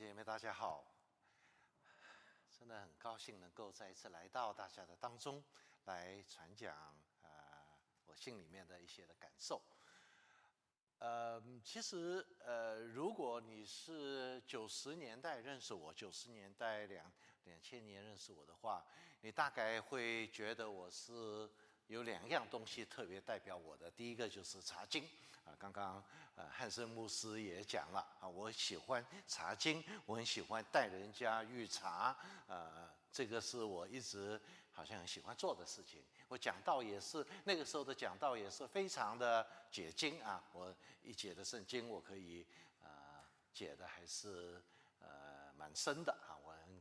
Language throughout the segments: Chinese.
姐妹大家好，真的很高兴能够再一次来到大家的当中来传讲呃我心里面的一些的感受。呃，其实呃，如果你是九十年代认识我，九十年代两两千年认识我的话，你大概会觉得我是有两样东西特别代表我的。第一个就是茶经。啊，刚刚呃汉森牧师也讲了啊，我喜欢茶经，我很喜欢带人家遇茶，呃，这个是我一直好像很喜欢做的事情。我讲道也是那个时候的讲道也是非常的解经啊，我一解的圣经我可以呃解的还是呃蛮深的啊，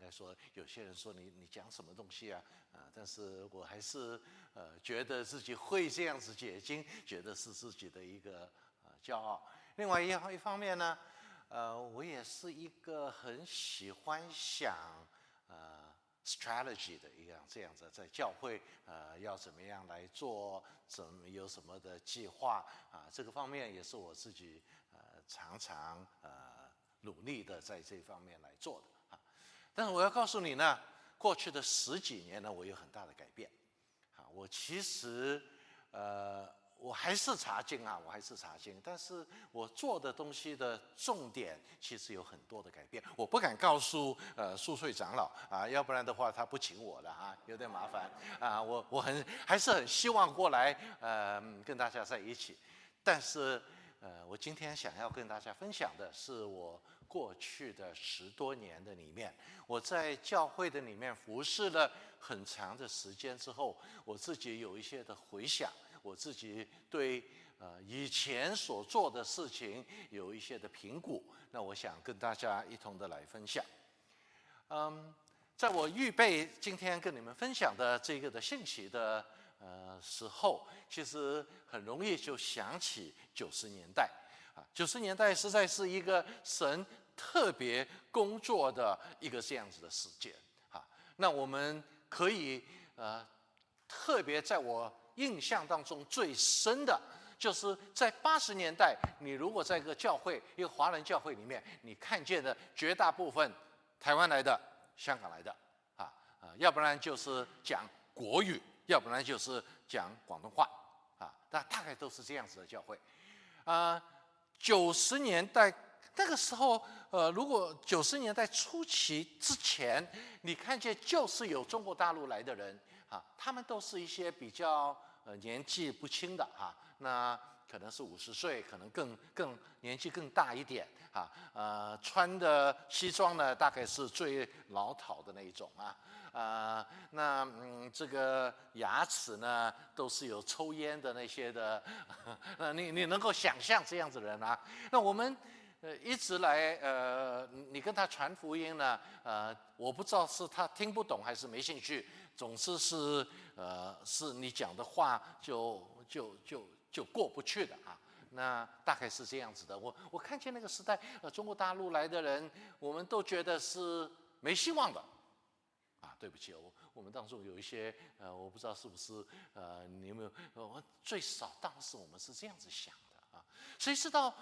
说有些人说你你讲什么东西啊啊，但是我还是呃觉得自己会这样子解经，觉得是自己的一个呃。骄傲。另外一一方面呢，呃，我也是一个很喜欢想呃 strategy 的一样这样子，在教会呃要怎么样来做，怎么有什么的计划啊？这个方面也是我自己呃常常呃努力的在这方面来做的。但是我要告诉你呢，过去的十几年呢，我有很大的改变啊。我其实呃。我还是查经啊，我还是查经，但是我做的东西的重点其实有很多的改变。我不敢告诉呃宿税长老啊，要不然的话他不请我了啊，有点麻烦啊。我我很还是很希望过来呃跟大家在一起，但是呃我今天想要跟大家分享的是我过去的十多年的里面，我在教会的里面服侍了很长的时间之后，我自己有一些的回想。我自己对呃以前所做的事情有一些的评估，那我想跟大家一同的来分享。嗯，在我预备今天跟你们分享的这个的信息的呃时候，其实很容易就想起九十年代九十年代实在是一个神特别工作的一个这样子的时间啊。那我们可以呃特别在我。印象当中最深的，就是在八十年代，你如果在一个教会，一个华人教会里面，你看见的绝大部分台湾来的、香港来的，啊啊，要不然就是讲国语，要不然就是讲广东话，啊，那大概都是这样子的教会。啊，九十年代那个时候，呃，如果九十年代初期之前，你看见就是有中国大陆来的人，啊，他们都是一些比较。呃，年纪不轻的哈，那可能是五十岁，可能更更年纪更大一点啊。呃，穿的西装呢，大概是最老套的那一种啊。啊，那嗯，这个牙齿呢，都是有抽烟的那些的。那，你你能够想象这样子的人啊？那我们呃一直来呃，你跟他传福音呢，呃，我不知道是他听不懂还是没兴趣。总之是，呃，是你讲的话就就就就过不去的啊。那大概是这样子的。我我看见那个时代，呃，中国大陆来的人，我们都觉得是没希望的。对不起，我我们当中有一些，呃，我不知道是不是，呃，你有没有？我最少当时我们是这样子想的啊。谁知道，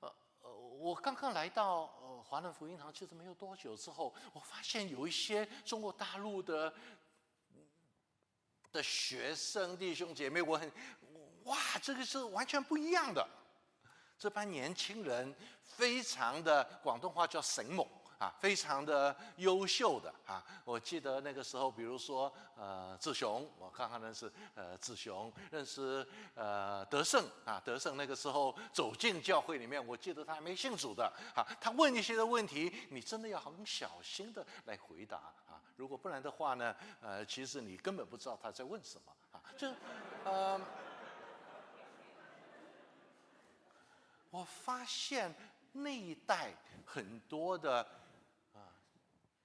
呃呃，我刚刚来到呃华人福音堂，其实没有多久之后，我发现有一些中国大陆的。的学生弟兄姐妹，我很哇，这个是完全不一样的。这班年轻人非常的广东话叫神猛啊，非常的优秀的啊。我记得那个时候，比如说呃志雄，我刚刚认识呃志雄，认识呃德胜啊，德胜那个时候走进教会里面，我记得他还没信主的啊。他问一些的问题，你真的要很小心的来回答啊。如果不然的话呢，呃，其实你根本不知道他在问什么啊。就，呃，我发现那一代很多的，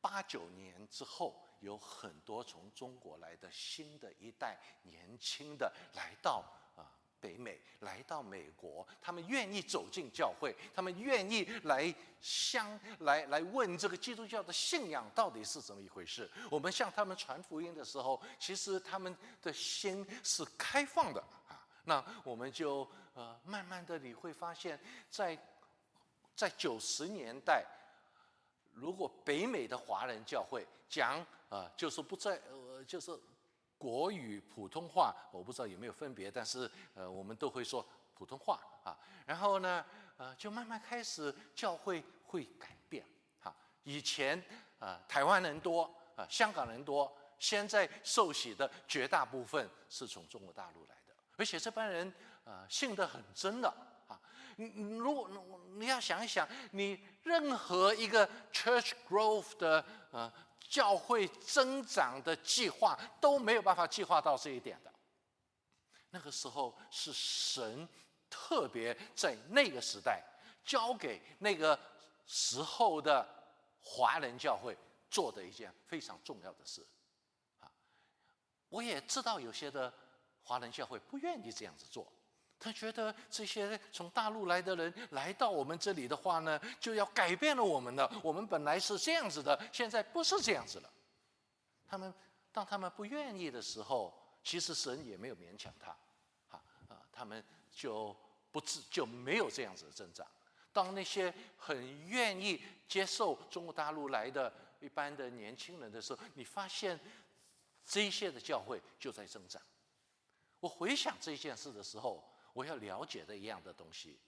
八九年之后，有很多从中国来的新的一代年轻的来到啊。北美来到美国，他们愿意走进教会，他们愿意来相来来问这个基督教的信仰到底是怎么一回事。我们向他们传福音的时候，其实他们的心是开放的啊。那我们就呃慢慢的你会发现，在在九十年代如果北美的华人教会讲啊，就是不在呃，就是国语普通话，我不知道有没有分别，但是呃，我们都会说普通话啊。然后呢，呃，就慢慢开始教会会改变哈。以前啊，台湾人多啊，香港人多，现在受洗的绝大部分是从中国大陆来的，而且这帮人啊，信得很真的。你如果你要想一想，你任何一个 church growth 的呃教会增长的计划都没有办法计划到这一点的。那个时候是神特别在那个时代交给那个时候的华人教会做的一件非常重要的事啊。我也知道有些的华人教会不愿意这样子做。他觉得这些从大陆来的人来到我们这里的话呢，就要改变了我们的。我们本来是这样子的，现在不是这样子了。他们当他们不愿意的时候，其实神也没有勉强他，啊啊，他们就不自就没有这样子的增长。当那些很愿意接受中国大陆来的一般的年轻人的时候，你发现这些的教会就在增长。我回想这件事的时候。我要了解的一样的东西，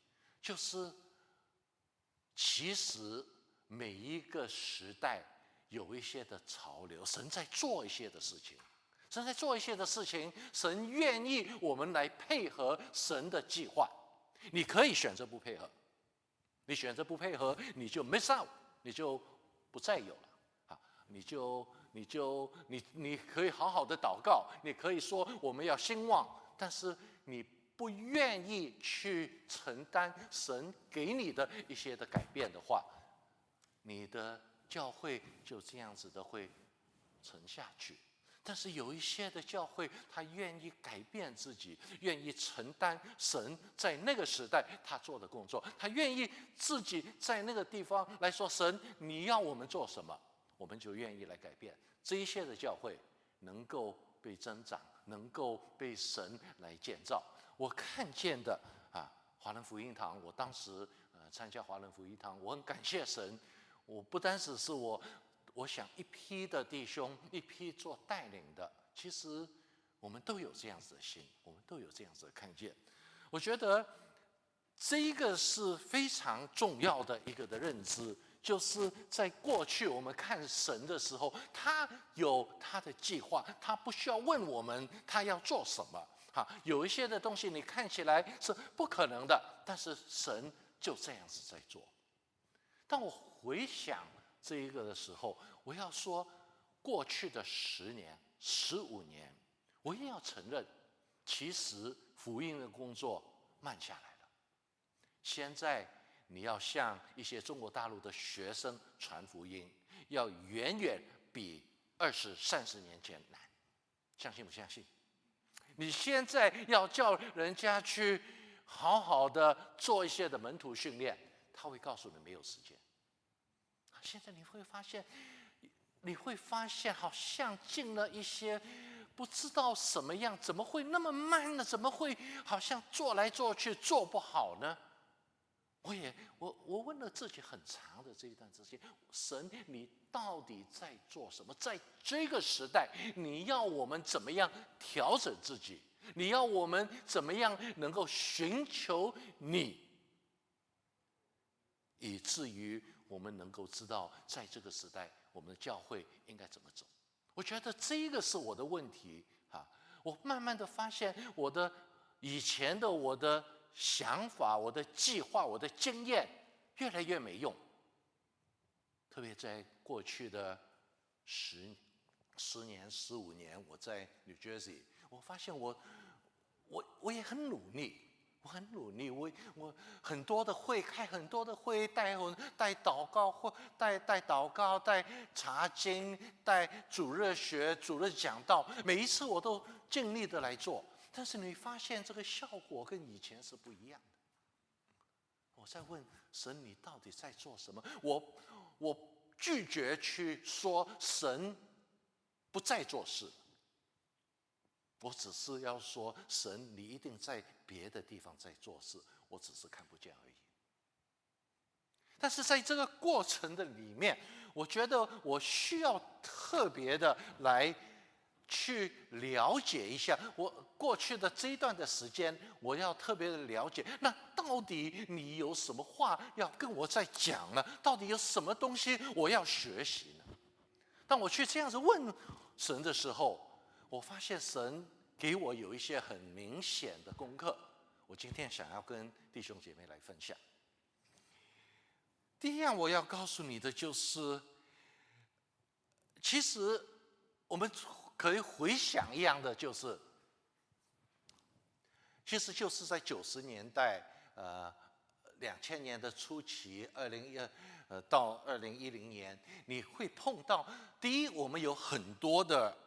就是其实每一个时代有一些的潮流，神在做一些的事情，神在做一些的事情，神愿意我们来配合神的计划。你可以选择不配合，你选择不配合，你就 miss out，你就不再有了啊！你就你就你你可以好好的祷告，你可以说我们要兴旺，但是你。不愿意去承担神给你的一些的改变的话，你的教会就这样子的会沉下去。但是有一些的教会，他愿意改变自己，愿意承担神在那个时代他做的工作，他愿意自己在那个地方来说：“神，你要我们做什么，我们就愿意来改变。”这一些的教会能够被增长，能够被神来建造。我看见的啊，华人福音堂，我当时呃参加华人福音堂，我很感谢神。我不单只是我，我想一批的弟兄，一批做带领的，其实我们都有这样子的心，我们都有这样子的看见。我觉得这一个是非常重要的一个的认知，就是在过去我们看神的时候，他有他的计划，他不需要问我们他要做什么。好，有一些的东西你看起来是不可能的，但是神就这样子在做。当我回想这一个的时候，我要说，过去的十年、十五年，我也要承认，其实福音的工作慢下来了。现在你要向一些中国大陆的学生传福音，要远远比二十三十年前难，相信不相信？你现在要叫人家去好好的做一些的门徒训练，他会告诉你没有时间。现在你会发现，你会发现好像进了一些不知道什么样，怎么会那么慢呢？怎么会好像做来做去做不好呢？我也我我问了自己很长的这一段时间，神，你到底在做什么？在这个时代，你要我们怎么样调整自己？你要我们怎么样能够寻求你，以至于我们能够知道，在这个时代，我们的教会应该怎么走？我觉得这个是我的问题啊！我慢慢的发现，我的以前的我的。想法，我的计划，我的经验越来越没用。特别在过去的十十年、十五年，我在 New Jersey，我发现我我我也很努力，我很努力，我我很多的会开很多的会，带带祷告或带带祷告，带查经，带主日学、主日讲道，每一次我都尽力的来做。但是你发现这个效果跟以前是不一样的。我在问神，你到底在做什么？我我拒绝去说神不再做事。我只是要说神，你一定在别的地方在做事，我只是看不见而已。但是在这个过程的里面，我觉得我需要特别的来去了解一下我过去的这一段的时间，我要特别的了解，那到底你有什么话要跟我在讲呢？到底有什么东西我要学习呢？当我去这样子问神的时候，我发现神给我有一些很明显的功课，我今天想要跟弟兄姐妹来分享。第一样我要告诉你的就是，其实我们可以回想一样的，就是，其实就是在九十年代，呃，两千年的初期，二零一呃到二零一零年，你会碰到第一，我们有很多的，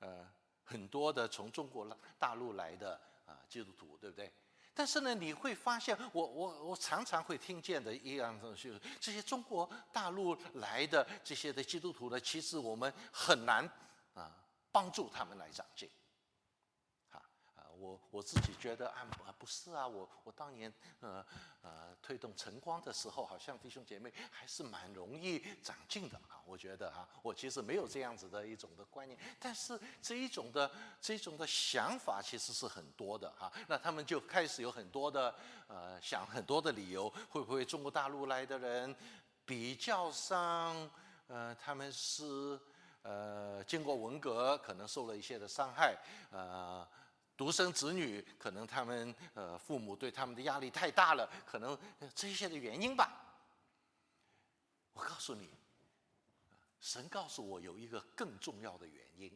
呃，很多的从中国大陆来的啊基督徒，对不对？但是呢，你会发现，我我我常常会听见的一样东西，这些中国大陆来的这些的基督徒呢，其实我们很难啊帮助他们来长进。啊啊我我自己觉得啊不是啊，我我当年呃呃推动晨光的时候，好像弟兄姐妹还是蛮容易长进的啊。我觉得啊，我其实没有这样子的一种的观念，但是这一种的这种的想法其实是很多的哈。那他们就开始有很多的呃想很多的理由，会不会中国大陆来的人比较上呃他们是呃经过文革可能受了一些的伤害呃。独生子女，可能他们呃父母对他们的压力太大了，可能这些的原因吧。我告诉你，神告诉我有一个更重要的原因。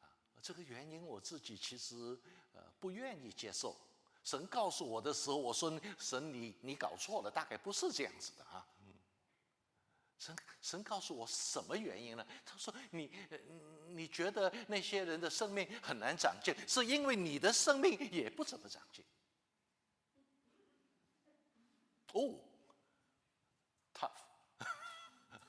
啊，这个原因我自己其实呃不愿意接受。神告诉我的时候，我说神你你搞错了，大概不是这样子的啊。神神告诉我什么原因呢？他说：“你你觉得那些人的生命很难长进，是因为你的生命也不怎么长进。”哦，tough，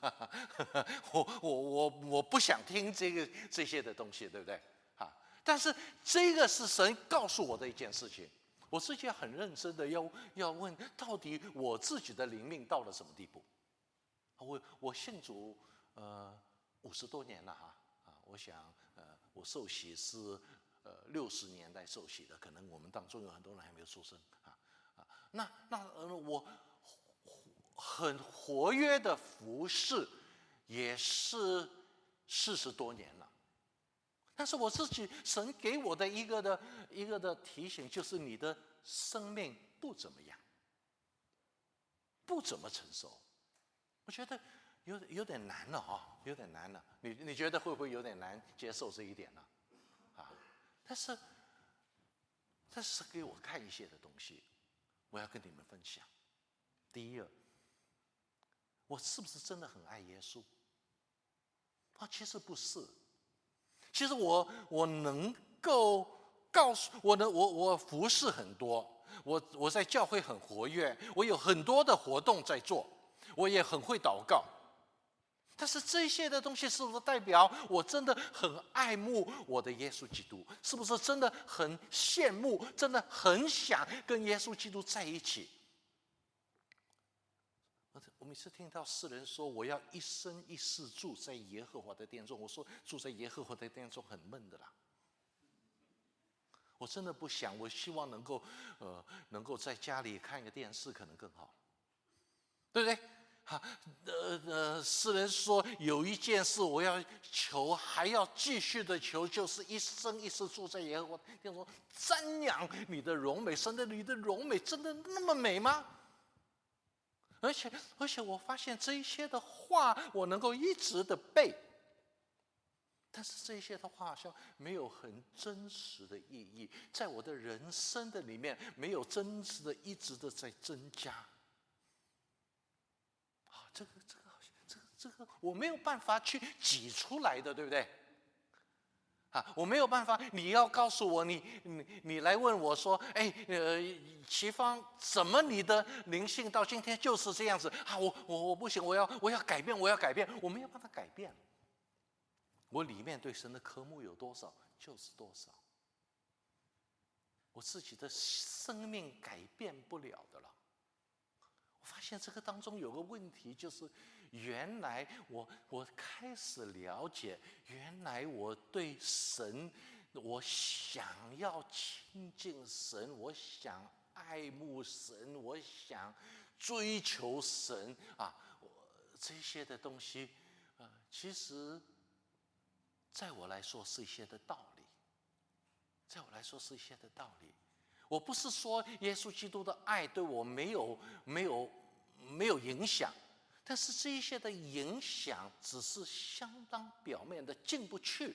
我我我我不想听这个这些的东西，对不对？啊，但是这个是神告诉我的一件事情，我自己很认真的要要问，到底我自己的灵命到了什么地步？我我信主呃五十多年了哈啊，我想呃我受洗是呃六十年代受洗的，可能我们当中有很多人还没有出生啊啊，那那呃我很活跃的服饰也是四十多年了，但是我自己神给我的一个的一个的提醒就是你的生命不怎么样，不怎么成熟。我觉得有有点难了哈，有点难了。你你觉得会不会有点难接受这一点呢？啊，但是这是给我看一些的东西，我要跟你们分享。第一个，我是不是真的很爱耶稣？啊，其实不是。其实我我能够告诉我的，我我服侍很多，我我在教会很活跃，我有很多的活动在做。我也很会祷告，但是这些的东西是不是代表我真的很爱慕我的耶稣基督？是不是真的很羡慕？真的很想跟耶稣基督在一起？我每次听到世人说我要一生一世住在耶和华的殿中，我说住在耶和华的殿中很闷的啦。我真的不想，我希望能够呃能够在家里看一个电视，可能更好，对不对？哈，呃呃，诗人说有一件事我要求，还要继续的求，就是一生一世住在耶和华。听说瞻仰你的荣美，神的你的荣美真的那么美吗？而且而且，我发现这一些的话，我能够一直的背，但是这些的话好像没有很真实的意义，在我的人生的里面没有真实的一直的在增加。这个这个好像这个这个我没有办法去挤出来的，对不对？啊，我没有办法。你要告诉我，你你你来问我说，哎，呃，齐芳，怎么你的灵性到今天就是这样子啊？我我我不行，我要我要改变，我要改变，我没有办法改变。我里面对神的科目有多少就是多少，我自己的生命改变不了的了。发现这个当中有个问题，就是原来我我开始了解，原来我对神，我想要亲近神，我想爱慕神，我想追求神啊，我这些的东西啊，其实，在我来说是一些的道理，在我来说是一些的道理。我不是说耶稣基督的爱对我没有没有没有影响，但是这一些的影响只是相当表面的，进不去。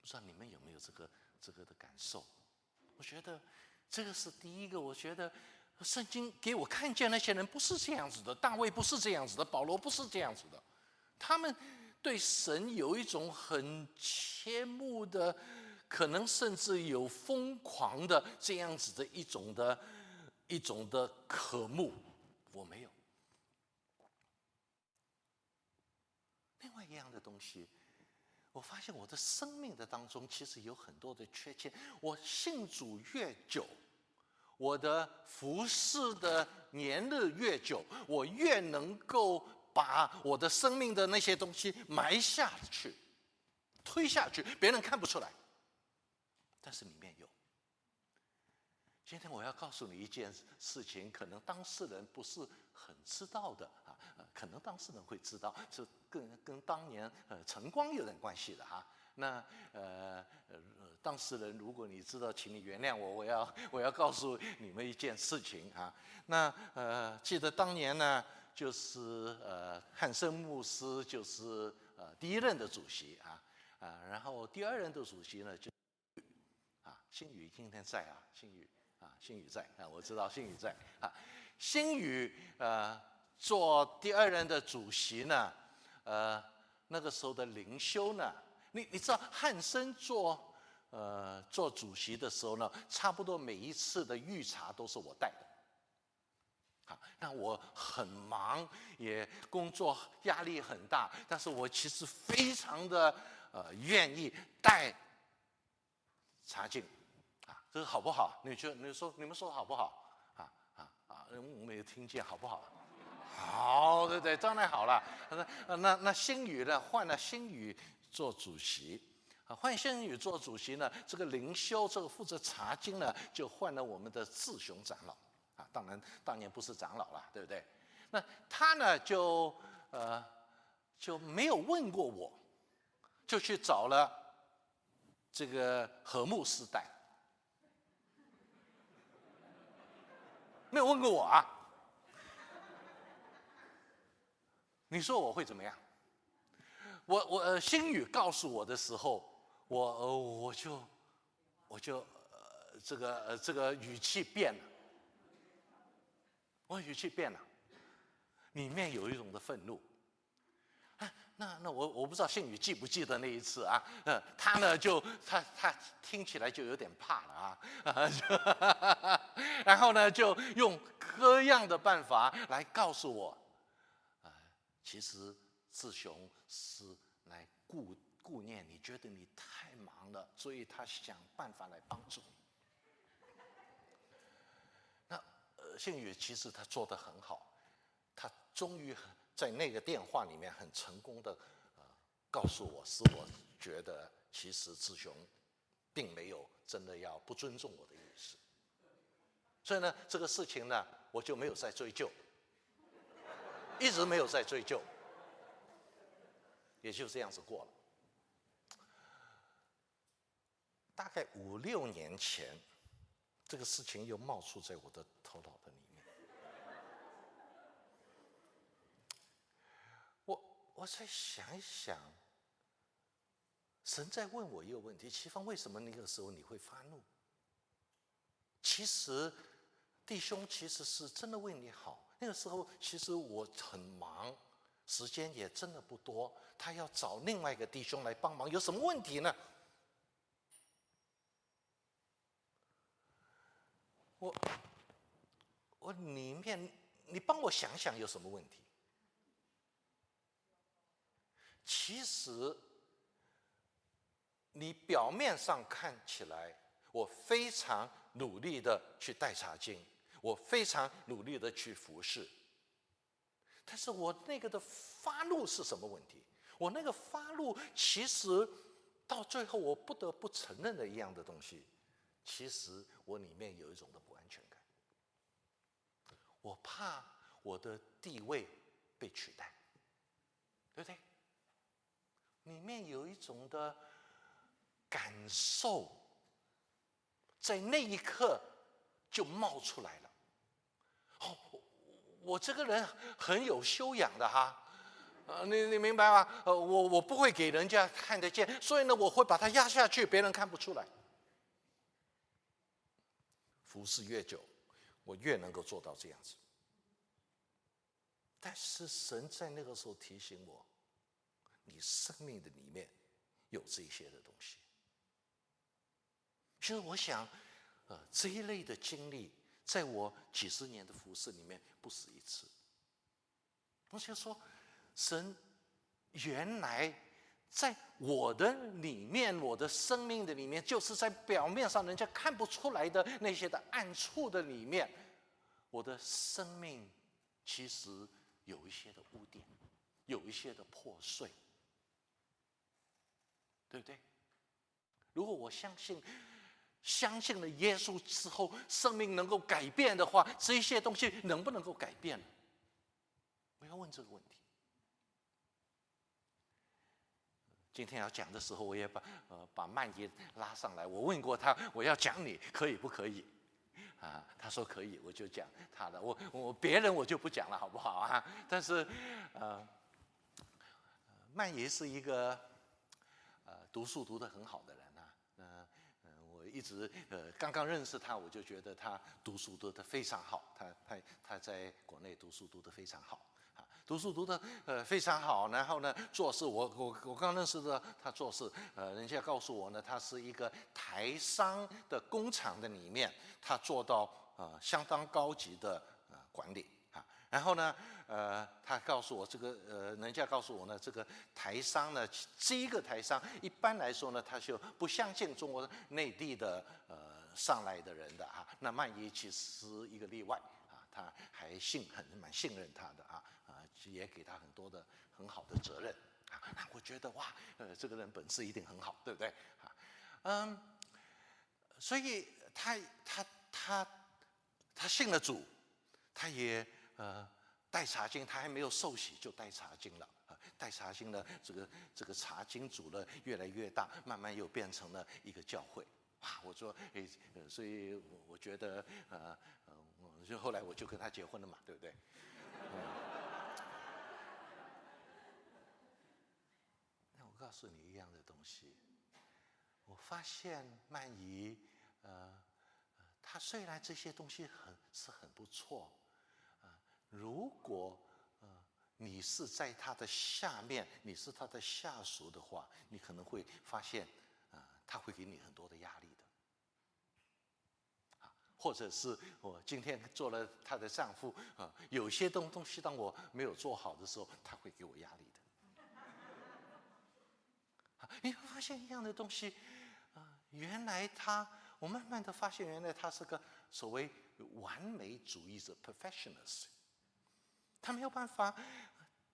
不知道你们有没有这个这个的感受？我觉得这个是第一个。我觉得圣经给我看见那些人不是这样子的，大卫不是这样子的，保罗不是这样子的，他们对神有一种很切慕的。可能甚至有疯狂的这样子的一种的，一种的渴慕，我没有。另外一样的东西，我发现我的生命的当中其实有很多的缺陷。我信主越久，我的服侍的年日越久，我越能够把我的生命的那些东西埋下去、推下去，别人看不出来。但是里面有。今天我要告诉你一件事情，可能当事人不是很知道的啊，可能当事人会知道，是跟跟当年呃晨光有点关系的哈。那呃呃当事人，如果你知道，请你原谅我，我要 我要告诉你们一件事情啊。那呃记得当年呢，就是呃汉森牧师就是呃第一任的主席啊啊，然后第二任的主席呢就。新宇今天在啊，新宇啊，新宇在啊，我知道新宇在啊。新宇呃做第二任的主席呢，呃那个时候的灵修呢，你你知道汉森做呃做主席的时候呢，差不多每一次的预查都是我带的。啊，那我很忙，也工作压力很大，但是我其实非常的呃愿意带查经。这个好不好？你觉你说你们说好不好？啊啊啊！我没有听见，好不好？好，对对，当然好了。那那那新宇呢？换了新宇做主席，啊，换新宇做主席呢？这个灵修，这个负责查经呢，就换了我们的志雄长老。啊，当然当年不是长老了，对不对？那他呢，就呃就没有问过我，就去找了这个和睦时代。没有问过我啊？你说我会怎么样？我我星宇告诉我的时候，我我就我就呃这个这个语气变了，我语气变了，里面有一种的愤怒。那那我我不知道信宇记不记得那一次啊？嗯，他呢就他他听起来就有点怕了啊，然后呢就用各样的办法来告诉我，啊，其实志雄是来顾顾念你，觉得你太忙了，所以他想办法来帮助你。那呃，信宇其实他做的很好，他终于很。在那个电话里面很成功的，呃，告诉我使我觉得其实志雄，并没有真的要不尊重我的意思，所以呢，这个事情呢，我就没有再追究，一直没有再追究，也就这样子过了。大概五六年前，这个事情又冒出在我的头脑的里。我再想一想，神在问我一个问题：齐芳，为什么那个时候你会发怒？其实，弟兄其实是真的为你好。那个时候，其实我很忙，时间也真的不多。他要找另外一个弟兄来帮忙，有什么问题呢？我，我里面，你帮我想想有什么问题？其实，你表面上看起来，我非常努力的去带茶经，我非常努力的去服侍，但是我那个的发怒是什么问题？我那个发怒其实到最后，我不得不承认的一样的东西，其实我里面有一种的不安全感。我怕我的地位被取代，对不对？里面有一种的感受，在那一刻就冒出来了。哦，我这个人很有修养的哈，呃，你你明白吗？呃，我我不会给人家看得见，所以呢，我会把它压下去，别人看不出来。服侍越久，我越能够做到这样子。但是神在那个时候提醒我，你生命的里面有这些的东西。其实我想，呃，这一类的经历。在我几十年的服饰里面，不止一次。我就说，神原来在我的里面，我的生命的里面，就是在表面上人家看不出来的那些的暗处的里面，我的生命其实有一些的污点，有一些的破碎，对不对？如果我相信。相信了耶稣之后，生命能够改变的话，这些东西能不能够改变？我要问这个问题。今天要讲的时候，我也把呃把曼爷拉上来。我问过他，我要讲你可以不可以？啊，他说可以，我就讲他的。我我别人我就不讲了，好不好啊？但是呃，曼爷是一个呃读书读得很好的人啊，嗯嗯，我。一直呃，刚刚认识他，我就觉得他读书读得非常好。他他他在国内读书读得非常好啊，读书读得呃非常好。然后呢，做事我我我刚认识的他做事，呃，人家告诉我呢，他是一个台商的工厂的里面，他做到呃相当高级的呃管理。然后呢。呃，他告诉我这个，呃，人家告诉我呢，这个台商呢，这一个台商一般来说呢，他就不相信中国内地的呃上来的人的啊。那曼一其实一个例外啊，他还信很蛮信任他的啊啊，也给他很多的很好的责任啊。那我觉得哇，呃，这个人本事一定很好，对不对啊？嗯，所以他他他他信了主，他也呃。带茶经，他还没有受洗就带茶经了啊！带茶经呢这个这个茶经组呢越来越大，慢慢又变成了一个教会。哇！我说，哎，所以我我觉得，呃我，就后来我就跟他结婚了嘛，对不对？那我告诉你一样的东西，我发现曼仪，呃，他虽然这些东西很是很不错。如果呃你是在他的下面，你是他的下属的话，你可能会发现啊他会给你很多的压力的，或者是我今天做了他的丈夫啊，有些东东西当我没有做好的时候，他会给我压力的，啊，你会发现一样的东西啊，原来他，我慢慢的发现，原来他是个所谓完美主义者 （perfectionist）。他没有办法，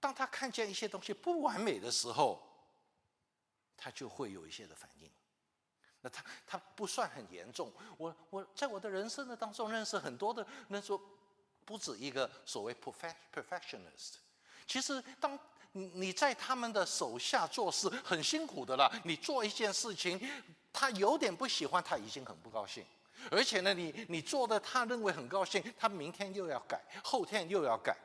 当他看见一些东西不完美的时候，他就会有一些的反应。那他他不算很严重。我我在我的人生的当中认识很多的，那说不止一个所谓 perfectionist。其实当你你在他们的手下做事很辛苦的了，你做一件事情，他有点不喜欢，他已经很不高兴。而且呢，你你做的他认为很高兴，他明天又要改，后天又要改。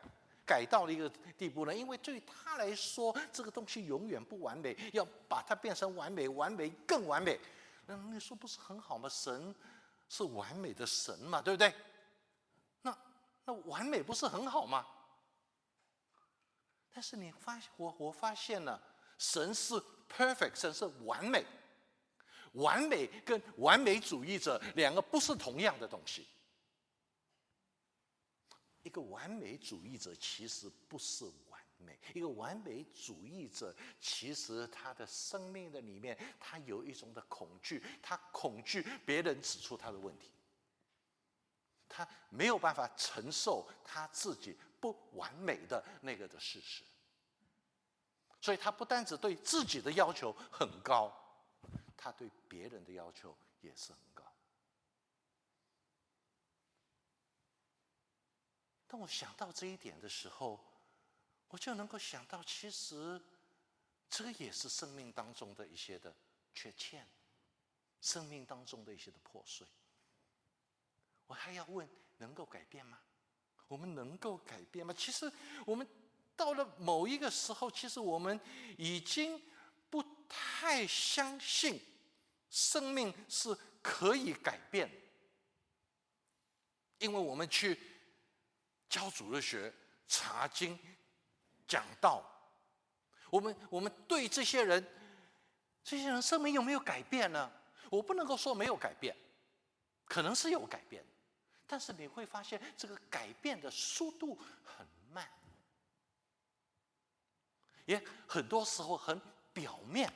改到了一个地步呢，因为对他来说，这个东西永远不完美，要把它变成完美，完美更完美。那你说不是很好吗？神是完美的神嘛，对不对？那那完美不是很好吗？但是你发现，我我发现了，神是 perfect，神是完美，完美跟完美主义者两个不是同样的东西。一个完美主义者其实不是完美，一个完美主义者其实他的生命的里面，他有一种的恐惧，他恐惧别人指出他的问题，他没有办法承受他自己不完美的那个的事实，所以他不单只对自己的要求很高，他对别人的要求也是高。当我想到这一点的时候，我就能够想到，其实这也是生命当中的一些的缺欠，生命当中的一些的破碎。我还要问：能够改变吗？我们能够改变吗？其实，我们到了某一个时候，其实我们已经不太相信生命是可以改变，因为我们去教主日学、查经、讲道，我们我们对这些人，这些人生命有没有改变呢？我不能够说没有改变，可能是有改变。但是你会发现，这个改变的速度很慢，也很多时候很表面。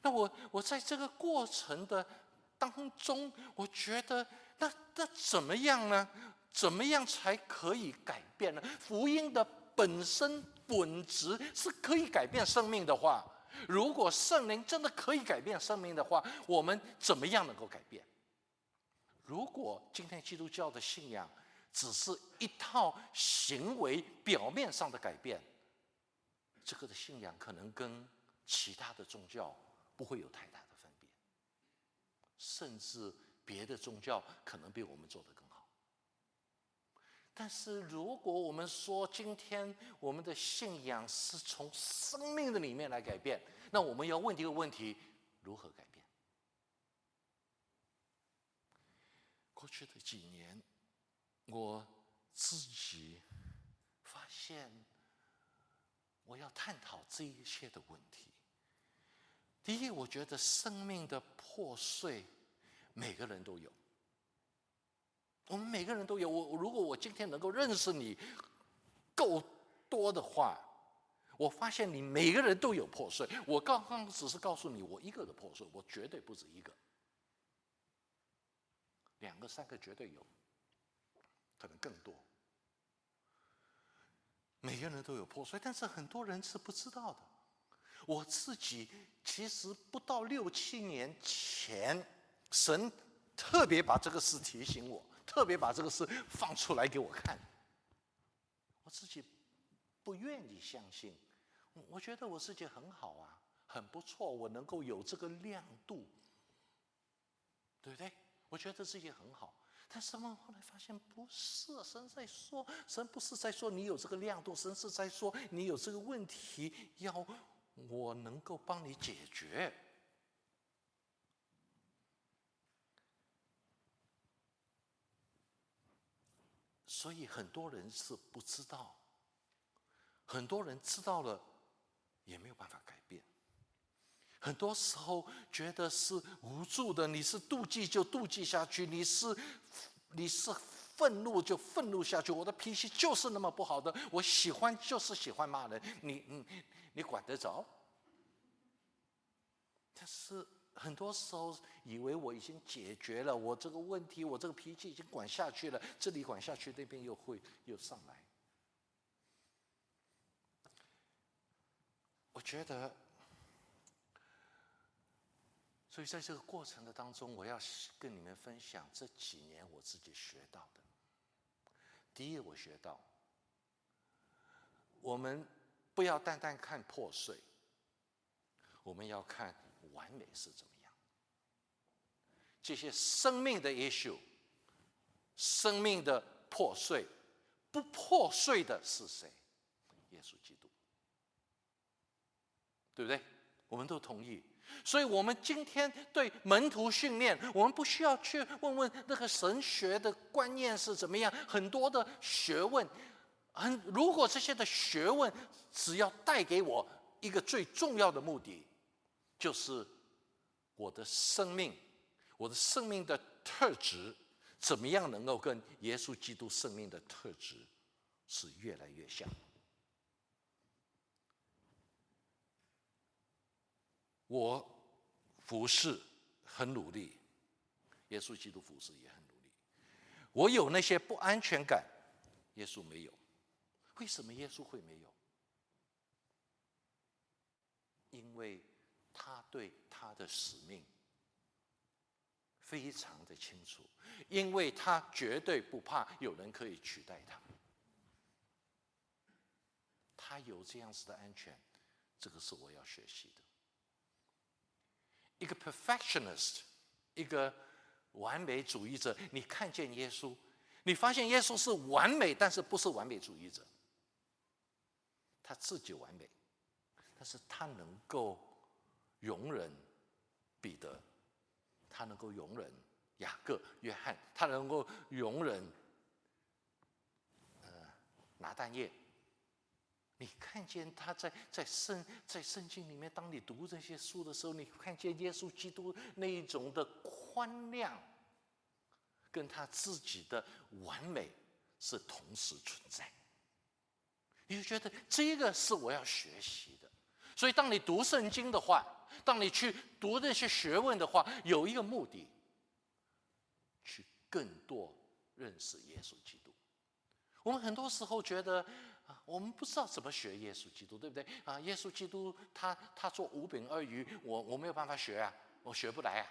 那我我在这个过程的当中，我觉得，那那怎么样呢？怎么样才可以改变呢？福音的本身本质是可以改变生命的话，如果圣灵真的可以改变生命的话，我们怎么样能够改变？如果今天基督教的信仰只是一套行为表面上的改变，这个的信仰可能跟其他的宗教不会有太大的分别，甚至别的宗教可能比我们做得更。但是如果我们说今天我们的信仰是从生命的里面来改变，那我们要问一个问题：如何改变？过去的几年，我自己发现，我要探讨这一切的问题。第一，我觉得生命的破碎，每个人都有。我们每个人都有。我如果我今天能够认识你够多的话，我发现你每个人都有破碎。我刚刚只是告诉你我一个的破碎，我绝对不止一个。两个、三个绝对有，可能更多。每个人都有破碎，但是很多人是不知道的。我自己其实不到六七年前，神特别把这个事提醒我，特别把这个事放出来给我看。我自己不愿意相信，我觉得我自己很好啊，很不错，我能够有这个亮度，对不对？我觉得自己很好，但是后来发现不是，神在说，神不是在说你有这个亮度，神是在说你有这个问题，要我能够帮你解决。所以很多人是不知道，很多人知道了也没有办法改变。很多时候觉得是无助的，你是妒忌就妒忌下去，你是你是愤怒就愤怒下去。我的脾气就是那么不好的，我喜欢就是喜欢骂人，你你你管得着？但是很多时候以为我已经解决了我这个问题，我这个脾气已经管下去了，这里管下去，那边又会又上来。我觉得。所以在这个过程的当中，我要跟你们分享这几年我自己学到的。第一，我学到，我们不要单单看破碎，我们要看完美是怎么样。这些生命的 issue，生命的破碎，不破碎的是谁？耶稣基督，对不对？我们都同意。所以，我们今天对门徒训练，我们不需要去问问那个神学的观念是怎么样，很多的学问，很如果这些的学问只要带给我一个最重要的目的，就是我的生命，我的生命的特质怎么样能够跟耶稣基督生命的特质是越来越像。我服侍很努力，耶稣基督服侍也很努力。我有那些不安全感，耶稣没有。为什么耶稣会没有？因为对他的使命非常的清楚，因为他绝对不怕有人可以取代他。他有这样子的安全，这个是我要学习的。一个 perfectionist，一个完美主义者，你看见耶稣，你发现耶稣是完美，但是不是完美主义者。他自己完美，但是他能够容忍彼得，他能够容忍雅各、约翰，他能够容忍呃拿蛋液。你看见他在在圣在圣经里面，当你读这些书的时候，你看见耶稣基督那一种的宽谅，跟他自己的完美是同时存在。你就觉得这个是我要学习的。所以，当你读圣经的话，当你去读那些学问的话，有一个目的，去更多认识耶稣基督。我们很多时候觉得啊。我们不知道怎么学耶稣基督，对不对？啊，耶稣基督他他做五饼二鱼，我我没有办法学啊，我学不来啊，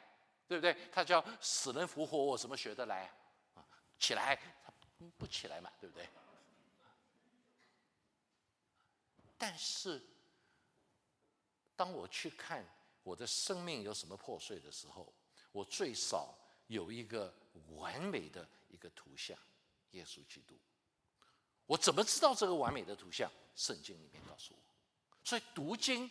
对不对？他叫死人复活，我怎么学得来啊？起来，他不起来嘛，对不对？但是，当我去看我的生命有什么破碎的时候，我最少有一个完美的一个图像，耶稣基督。我怎么知道这个完美的图像？圣经里面告诉我。所以读经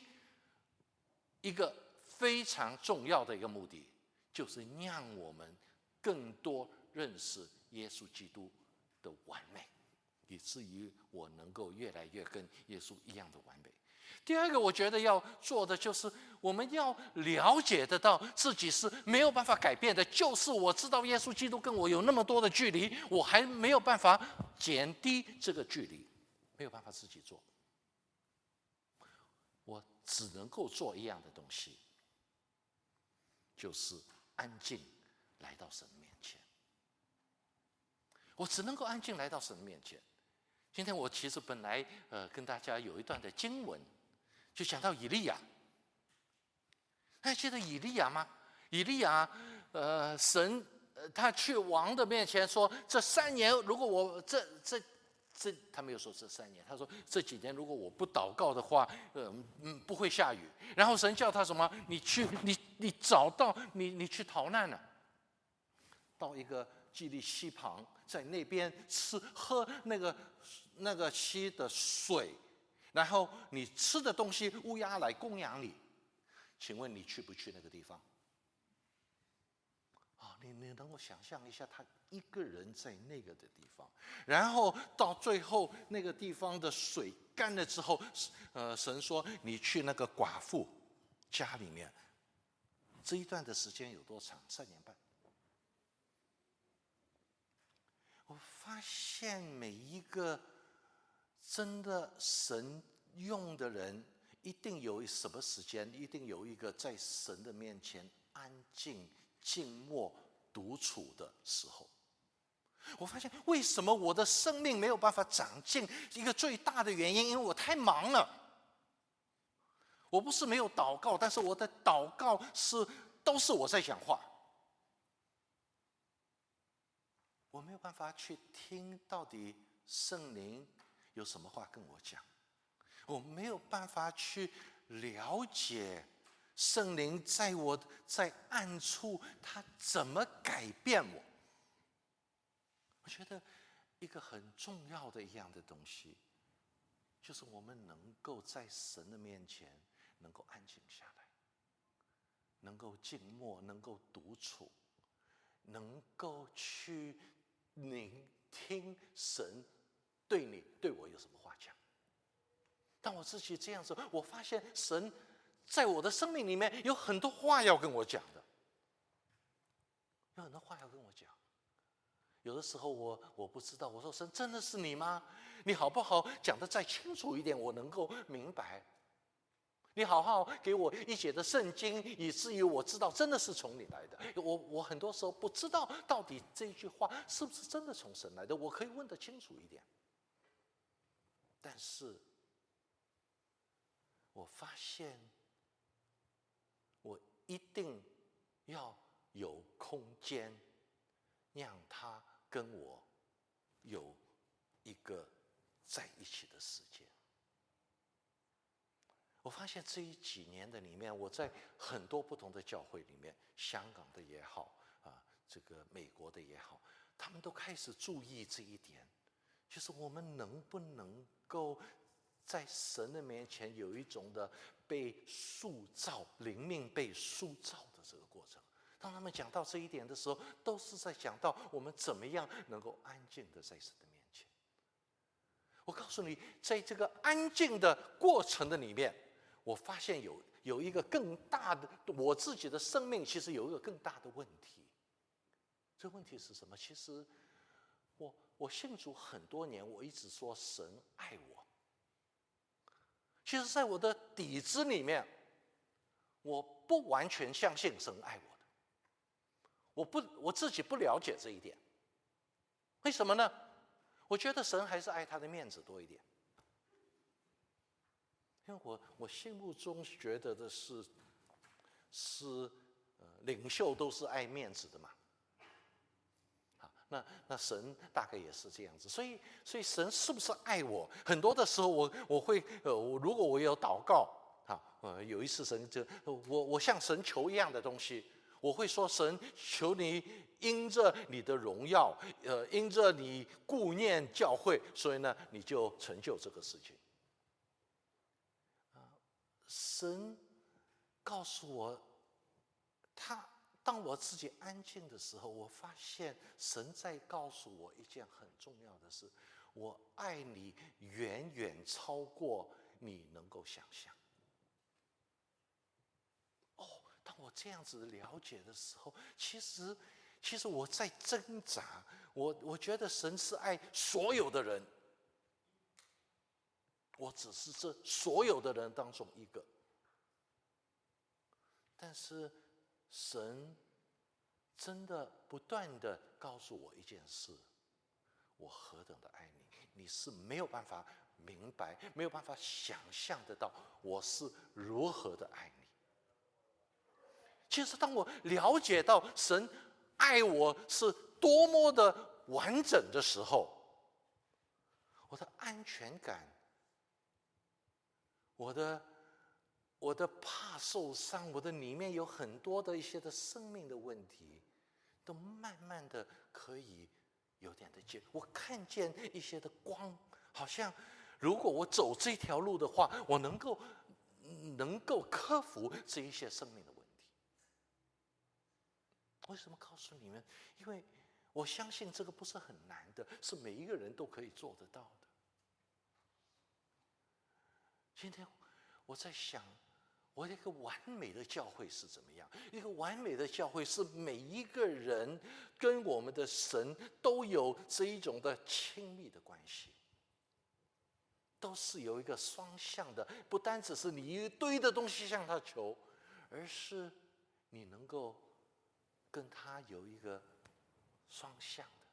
一个非常重要的一个目的，就是让我们更多认识耶稣基督的完美，以至于我能够越来越跟耶稣一样的完美。第二个，我觉得要做的就是，我们要了解得到自己是没有办法改变的。就是我知道耶稣基督跟我有那么多的距离，我还没有办法减低这个距离，没有办法自己做。我只能够做一样的东西，就是安静来到神面前。我只能够安静来到神面前。今天我其实本来呃跟大家有一段的经文。就想到以利亚，还记得以利亚吗？以利亚，呃，神，他去王的面前说：“这三年，如果我这这这，他没有说这三年，他说这几年如果我不祷告的话，呃，嗯，不会下雨。”然后神叫他什么？你去，你你找到你你去逃难了，到一个基利溪旁，在那边吃喝那个那个溪的水。然后你吃的东西，乌鸦来供养你，请问你去不去那个地方？啊，你你能够想象一下，他一个人在那个的地方，然后到最后那个地方的水干了之后，呃，神说你去那个寡妇家里面，这一段的时间有多长？三年半。我发现每一个。真的，神用的人一定有什么时间，一定有一个在神的面前安静、静默、独处的时候。我发现，为什么我的生命没有办法长进？一个最大的原因，因为我太忙了。我不是没有祷告，但是我的祷告是都是我在讲话，我没有办法去听到底圣灵。有什么话跟我讲？我没有办法去了解圣灵在我在暗处他怎么改变我。我觉得一个很重要的一样的东西，就是我们能够在神的面前能够安静下来，能够静默，能够独处，能够去聆听神。对你对我有什么话讲？当我自己这样子，我发现神在我的生命里面有很多话要跟我讲的，有很多话要跟我讲。有的时候我我不知道，我说神真的是你吗？你好不好讲的再清楚一点，我能够明白。你好好给我一节的圣经，以至于我知道真的是从你来的。我我很多时候不知道到底这句话是不是真的从神来的，我可以问得清楚一点。但是，我发现，我一定要有空间，让他跟我有一个在一起的时间。我发现这一几年的里面，我在很多不同的教会里面，香港的也好啊，这个美国的也好，他们都开始注意这一点，就是我们能不能够在神的面前有一种的被塑造、灵命被塑造的这个过程。当他们讲到这一点的时候，都是在讲到我们怎么样能够安静的在神的面前。我告诉你，在这个安静的过程的里面。我发现有有一个更大的，我自己的生命其实有一个更大的问题。这问题是什么？其实我信主很多年，我一直说神爱我。其实，在我的底子里面，我不完全相信神爱我的。我不我自己不了解这一点。为什么呢？我觉得神还是爱他的面子多一点。因为我我心目中觉得的是，是呃领袖都是爱面子的嘛，那那神大概也是这样子，所以所以神是不是爱我？很多的时候我我会呃，我如果我有祷告啊，呃有一次神就我我向神求一样的东西，我会说神求你因着你的荣耀，呃因着你顾念教会，所以呢你就成就这个事情。神告诉我，他当我自己安静的时候，我发现神在告诉我一件很重要的事：我爱你远远超过你能够想象。哦，当我这样子了解的时候，其实，其实我在挣扎。我我觉得神是爱所有的人。我只是这所有的人当中一个，但是神真的不断的告诉我一件事：我何等的爱你，你是没有办法明白、没有办法想象得到我是如何的爱你。其实，当我了解到神爱我是多么的完整的时候，我的安全感。我的，我的怕受伤，我的里面有很多的一些的生命的问题，都慢慢的可以有点的解。我看见一些的光，好像如果我走这条路的话，我能够能够克服这一些生命的问题。为什么告诉你们？因为我相信这个不是很难的，是每一个人都可以做得到的。今天我在想，我一个完美的教会是怎么样？一个完美的教会是每一个人跟我们的神都有这一种的亲密的关系，都是有一个双向的，不单只是你一堆的东西向他求，而是你能够跟他有一个双向的。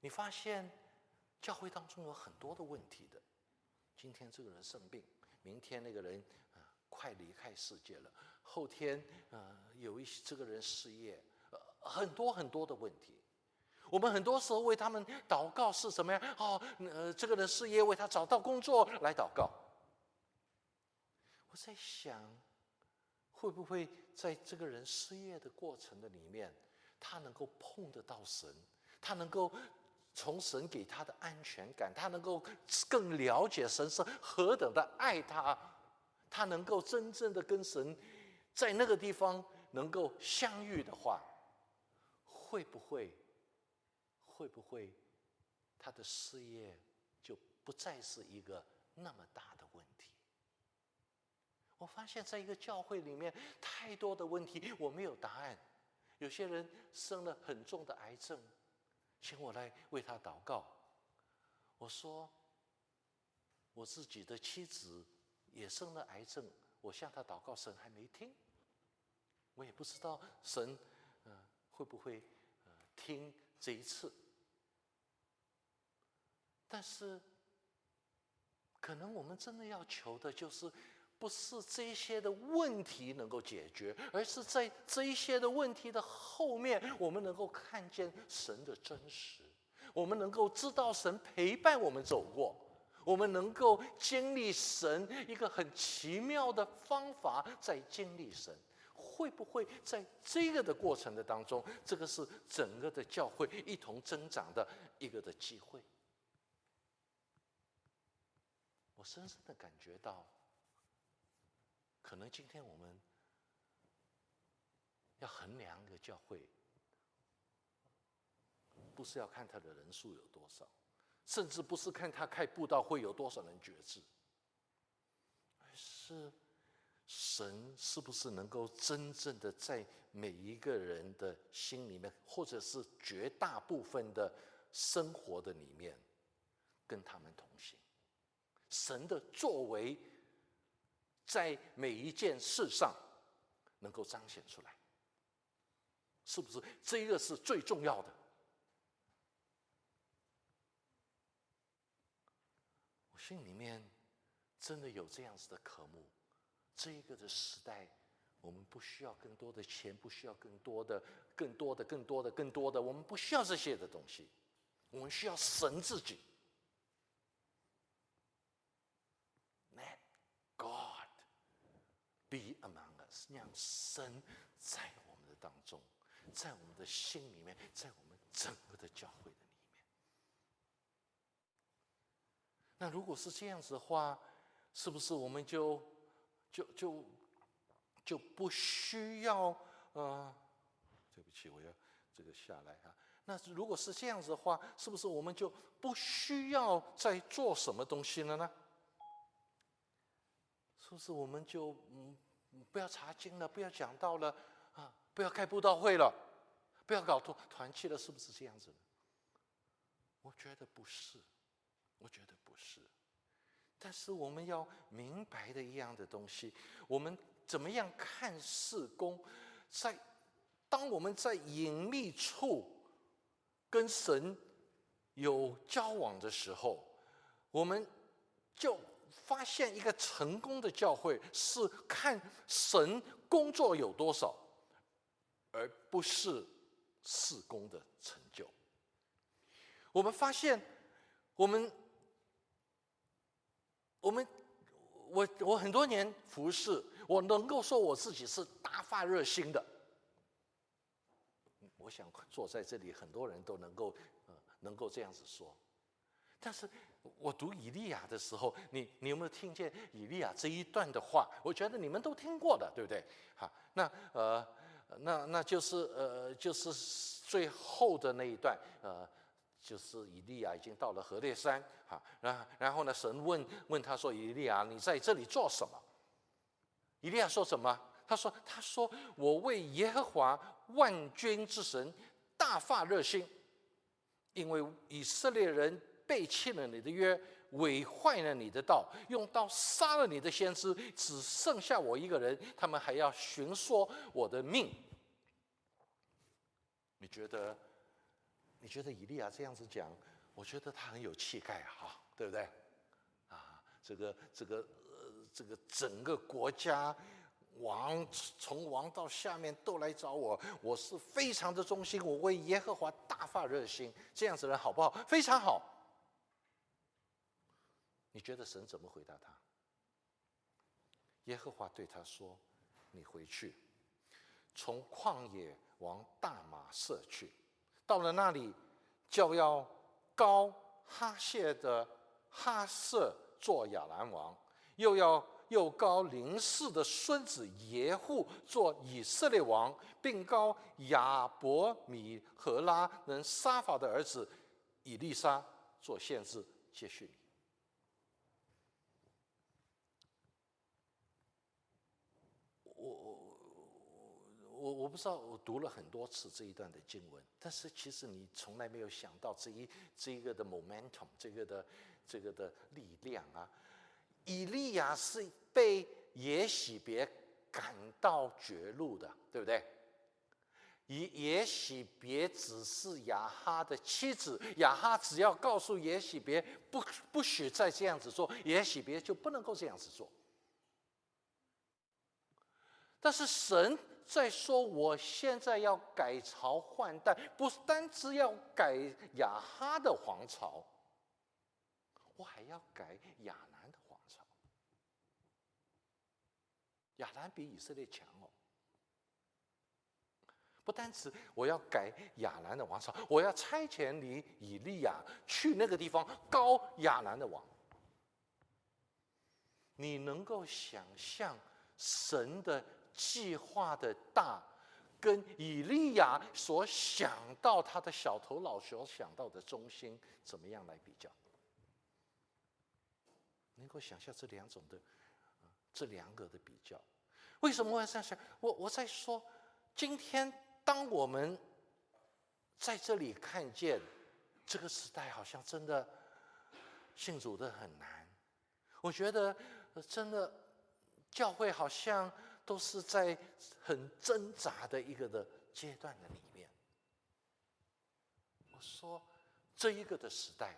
你发现教会当中有很多的问题的。今天这个人生病，明天那个人啊快离开世界了，后天啊有一些这个人失业，呃很多很多的问题。我们很多时候为他们祷告是什么呀？哦，呃这个人失业，为他找到工作来祷告。我在想，会不会在这个人失业的过程的里面，他能够碰得到神，他能够。从神给他的安全感，他能够更了解神是何等的爱他，他能够真正的跟神在那个地方能够相遇的话，会不会会不会他的事业就不再是一个那么大的问题？我发现在一个教会里面，太多的问题我没有答案。有些人生了很重的癌症。请我来为他祷告。我说，我自己的妻子也生了癌症，我向他祷告，神还没听。我也不知道神，呃，会不会呃听这一次。但是，可能我们真的要求的就是，不是这些的问题能够解决，而是在这些的问题的后面，我们能够看见神的真实，我们能够知道神陪伴我们走过，我们能够经历神一个很奇妙的方法，在经历神。会不会在这个的过程的当中，这个是整个的教会一同增长的一个的机会？我深深的感觉到，可能今天我们要衡量一个教会，不是要看他的人数有多少，甚至不是看他开布道会有多少人觉知，而是神是不是能够真正的在每一个人的心里面，或者是绝大部分的生活的里面，跟他们同行。神的作为，在每一件事上能够彰显出来，是不是？这个是最重要的。我心里面真的有这样子的渴慕。这一个的时代，我们不需要更多的钱，不需要更多的、更多的、更多的、更多的，我们不需要这些的东西，我们需要神自己。Be among us，让神在我们的当中，在我们的心里面，在我们整个的教会的里面。那如果是这样子的话，是不是我们就就就就不需要？呃，对不起，我要这个下来啊。那如果是这样子的话，是不是我们就不需要再做什么东西了呢？是不是我们就嗯不要查经了，不要讲道了啊，不要开布道会了，不要搞团团契了？是不是这样子？我觉得不是，我觉得不是。但是我们要明白的一样的东西，我们怎么样看事工？在当我们在隐秘处跟神有交往的时候，我们就。发现一个成功的教会是看神工作有多少，而不是事工的成就。我们发现，我们，我们，我我很多年服侍，我能够说我自己是大发热心的。我想坐在这里，很多人都能够呃能够这样子说，但是。我读以利亚的时候，你你有没有听见以利亚这一段的话？我觉得你们都听过的，对不对？好，那呃，那那就是呃，就是最后的那一段，呃，就是以利亚已经到了河烈山，好，然然后呢，神问问他说：“以利亚，你在这里做什么？”以利亚说什么？他说：“他说我为耶和华万军之神大发热心，因为以色列人。”背弃了你的约，毁坏了你的道，用刀杀了你的先知，只剩下我一个人，他们还要寻说我的命。你觉得？你觉得以利亚这样子讲，我觉得他很有气概哈，对不对？啊，这个这个呃，这个整个国家王从王到下面都来找我，我是非常的忠心，我为耶和华大发热心，这样子人好不好？非常好。你觉得神怎么回答他？耶和华对他说：“你回去，从旷野往大马色去，到了那里，就要高哈谢的哈色做亚兰王，又要又高林氏的孙子耶户做以色列王，并高亚伯米和拉能沙法的儿子以利沙做献制，接续。”我我不知道，我读了很多次这一段的经文，但是其实你从来没有想到这一这一个的 momentum，这个的这个的力量啊！以利亚是被耶喜别赶到绝路的，对不对？以耶喜别只是亚哈的妻子，亚哈只要告诉耶喜别不不许再这样子做，耶喜别就不能够这样子做。但是神在说，我现在要改朝换代，不单只要改亚哈的皇朝，我还要改亚兰的皇朝。亚兰比以色列强哦。不单止我要改亚兰的王朝，我要差遣你以利亚去那个地方高亚兰的王。你能够想象神的计划的大，跟以利亚所想到他的小头脑所想到的中心怎么样来比较？能够想象这两种的，这两个的比较？为什么我要这样想？我我在说今天。当我们在这里看见这个时代，好像真的信主的很难。我觉得真的教会好像都是在很挣扎的一个的阶段的里面。我说这一个的时代，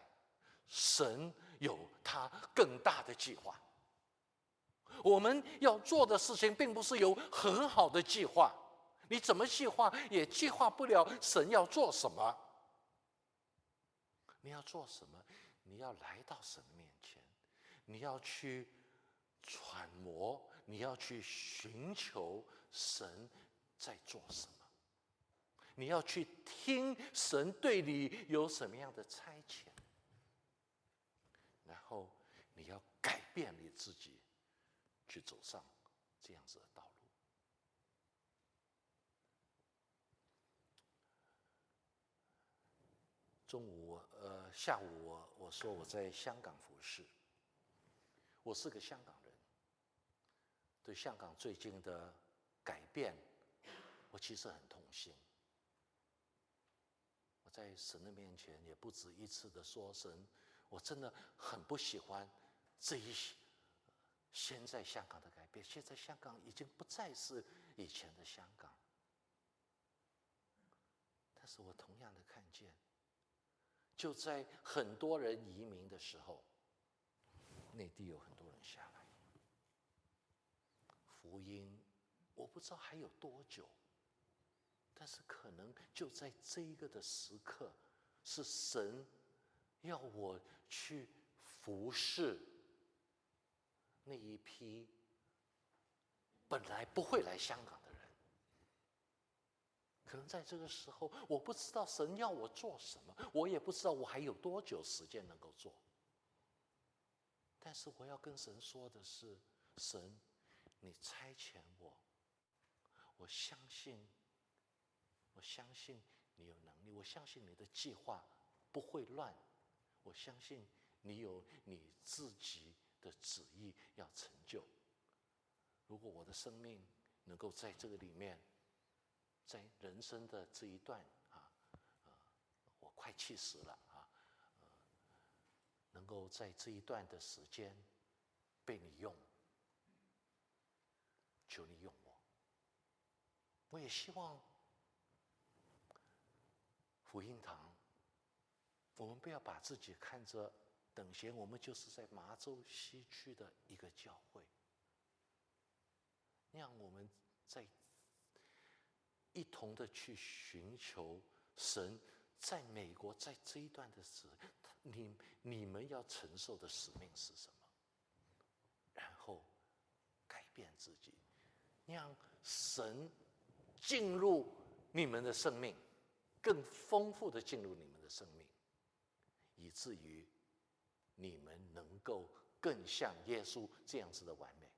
神有他更大的计划。我们要做的事情，并不是有很好的计划。你怎么计划也计划不了神要做什么？你要做什么？你要来到神面前，你要去揣摩，你要去寻求神在做什么？你要去听神对你有什么样的差遣？然后你要改变你自己，去走上这样子的道路。中午，呃，下午我我说我在香港服侍，我是个香港，对香港最近的改变，我其实很痛心。我在神的面前也不止一次的说，神，我真的很不喜欢这一现在香港的改变。现在香港已经不再是以前的香港，但是我同样的看见。就在很多人移民的时候，内地有很多人下来。福音我不知道还有多久，但是可能就在这一个的时刻，是神要我去服侍那一批本来不会来香港的人。可能在这个时候，我不知道神要我做什么，我也不知道我还有多久时间能够做。但是我要跟神说的是：神，你差遣我，我相信，我相信你有能力，我相信你的计划不会乱，我相信你有你自己的旨意要成就。如果我的生命能够在这个里面。在人生的这一段啊，呃，我快气死了啊，能够在这一段的时间被你用，求你用我。我也希望福音堂，我们不要把自己看着等闲，我们就是在麻州西区的一个教会，让我们在。一同的去寻求神，在美国在这一段的时，你你们要承受的使命是什么？然后改变自己，让神进入你们的生命，更丰富的进入你们的生命，以至于你们能够更像耶稣这样子的完美。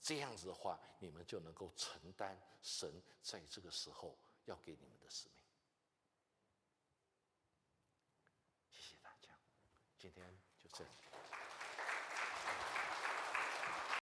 这样子的话，你们就能够承担神在这个时候要给你们的使命。